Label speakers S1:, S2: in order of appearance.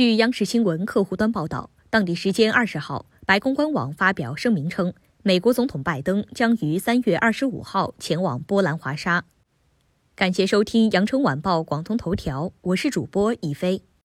S1: 据央视新闻客户端报道当地时间二十号白宫官网发表声明称美国总统拜登将于三月二十五号前往波兰华沙。感谢收听羊城晚报广东头条我是主播一飞。